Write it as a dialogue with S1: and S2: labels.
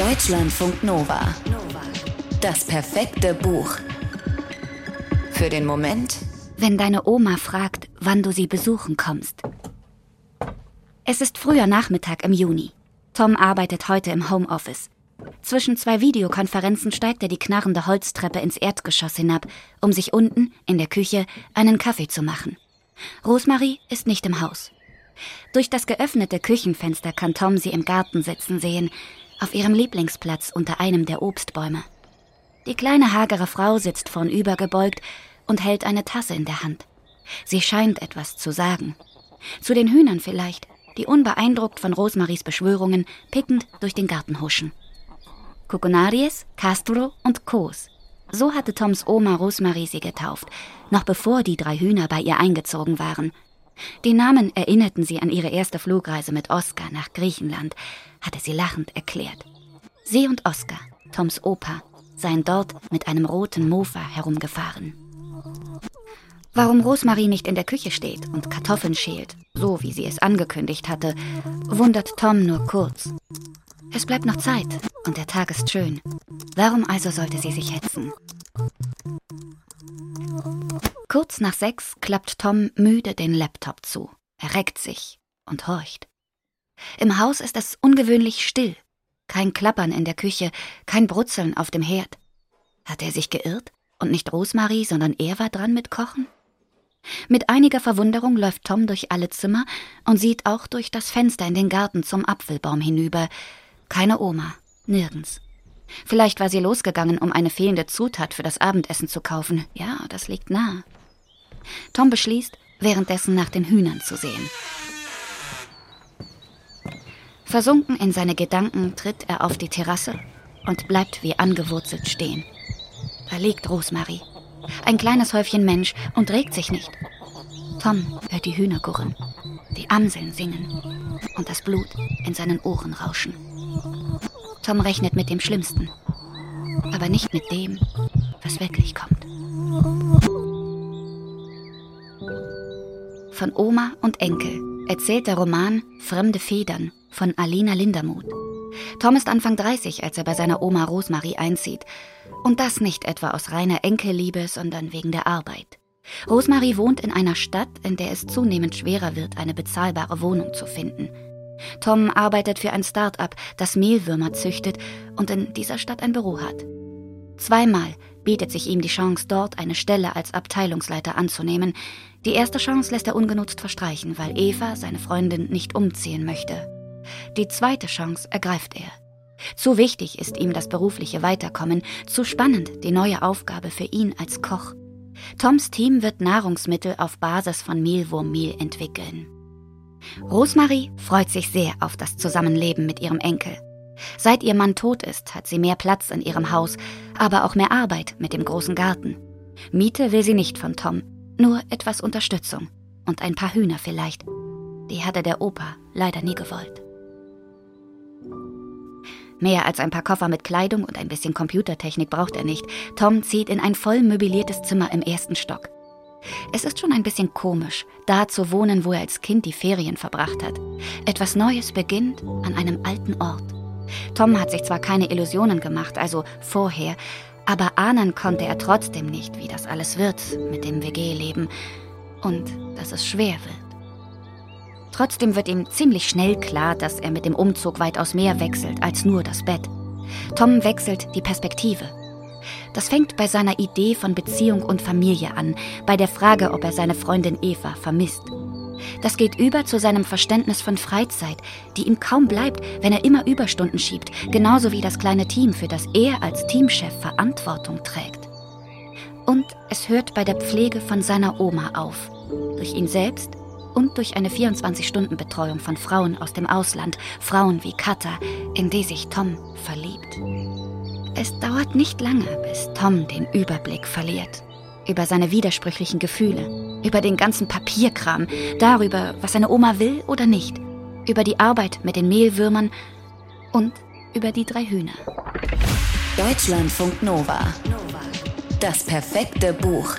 S1: Deutschlandfunk Nova. Das perfekte Buch. Für den Moment,
S2: wenn deine Oma fragt, wann du sie besuchen kommst. Es ist früher Nachmittag im Juni. Tom arbeitet heute im Homeoffice. Zwischen zwei Videokonferenzen steigt er die knarrende Holztreppe ins Erdgeschoss hinab, um sich unten in der Küche einen Kaffee zu machen. Rosemarie ist nicht im Haus. Durch das geöffnete Küchenfenster kann Tom sie im Garten sitzen sehen, auf ihrem Lieblingsplatz unter einem der Obstbäume. Die kleine hagere Frau sitzt vornüber gebeugt und hält eine Tasse in der Hand. Sie scheint etwas zu sagen. Zu den Hühnern vielleicht, die unbeeindruckt von Rosmaries Beschwörungen pickend durch den Garten huschen. Coconaries, Castro und Kos. So hatte Toms Oma Rosmarie sie getauft, noch bevor die drei Hühner bei ihr eingezogen waren. Die Namen erinnerten sie an ihre erste Flugreise mit Oskar nach Griechenland, hatte sie lachend erklärt. Sie und Oskar, Toms Opa, seien dort mit einem roten Mofa herumgefahren. Warum Rosmarie nicht in der Küche steht und Kartoffeln schält, so wie sie es angekündigt hatte, wundert Tom nur kurz. Es bleibt noch Zeit und der Tag ist schön. Warum also sollte sie sich hetzen? Kurz nach sechs klappt Tom müde den Laptop zu. Er reckt sich und horcht. Im Haus ist es ungewöhnlich still. Kein Klappern in der Küche, kein Brutzeln auf dem Herd. Hat er sich geirrt und nicht Rosmarie, sondern er war dran mit Kochen? Mit einiger Verwunderung läuft Tom durch alle Zimmer und sieht auch durch das Fenster in den Garten zum Apfelbaum hinüber. Keine Oma, nirgends. Vielleicht war sie losgegangen, um eine fehlende Zutat für das Abendessen zu kaufen. Ja, das liegt nah. Tom beschließt, währenddessen nach den Hühnern zu sehen. Versunken in seine Gedanken tritt er auf die Terrasse und bleibt wie angewurzelt stehen. Da liegt Rosmarie, ein kleines Häufchen Mensch und regt sich nicht. Tom hört die Hühner gurren, die Amseln singen und das Blut in seinen Ohren rauschen. Tom rechnet mit dem Schlimmsten, aber nicht mit dem, was wirklich kommt. Von Oma und Enkel erzählt der Roman Fremde Federn von Alina Lindermuth. Tom ist Anfang 30, als er bei seiner Oma Rosmarie einzieht. Und das nicht etwa aus reiner Enkelliebe, sondern wegen der Arbeit. Rosmarie wohnt in einer Stadt, in der es zunehmend schwerer wird, eine bezahlbare Wohnung zu finden. Tom arbeitet für ein Start-up, das Mehlwürmer züchtet und in dieser Stadt ein Büro hat. Zweimal bietet sich ihm die Chance, dort eine Stelle als Abteilungsleiter anzunehmen. Die erste Chance lässt er ungenutzt verstreichen, weil Eva, seine Freundin, nicht umziehen möchte. Die zweite Chance ergreift er. Zu wichtig ist ihm das berufliche Weiterkommen, zu spannend die neue Aufgabe für ihn als Koch. Toms Team wird Nahrungsmittel auf Basis von Mehlwurmmehl entwickeln. Rosmarie freut sich sehr auf das Zusammenleben mit ihrem Enkel. Seit ihr Mann tot ist, hat sie mehr Platz in ihrem Haus, aber auch mehr Arbeit mit dem großen Garten. Miete will sie nicht von Tom, nur etwas Unterstützung und ein paar Hühner vielleicht. Die hatte der Opa leider nie gewollt. Mehr als ein paar Koffer mit Kleidung und ein bisschen Computertechnik braucht er nicht. Tom zieht in ein voll möbliertes Zimmer im ersten Stock. Es ist schon ein bisschen komisch, da zu wohnen, wo er als Kind die Ferien verbracht hat. Etwas Neues beginnt an einem alten Ort. Tom hat sich zwar keine Illusionen gemacht, also vorher, aber ahnen konnte er trotzdem nicht, wie das alles wird mit dem WG-Leben und dass es schwer wird. Trotzdem wird ihm ziemlich schnell klar, dass er mit dem Umzug weitaus mehr wechselt als nur das Bett. Tom wechselt die Perspektive. Das fängt bei seiner Idee von Beziehung und Familie an, bei der Frage, ob er seine Freundin Eva vermisst. Das geht über zu seinem Verständnis von Freizeit, die ihm kaum bleibt, wenn er immer Überstunden schiebt, genauso wie das kleine Team, für das er als Teamchef Verantwortung trägt. Und es hört bei der Pflege von seiner Oma auf, durch ihn selbst und durch eine 24-Stunden-Betreuung von Frauen aus dem Ausland, Frauen wie Katha, in die sich Tom verliebt. Es dauert nicht lange, bis Tom den Überblick verliert über seine widersprüchlichen Gefühle, über den ganzen Papierkram, darüber, was seine Oma will oder nicht, über die Arbeit mit den Mehlwürmern und über die drei Hühner.
S1: Deutschlandfunk Nova. Das perfekte Buch.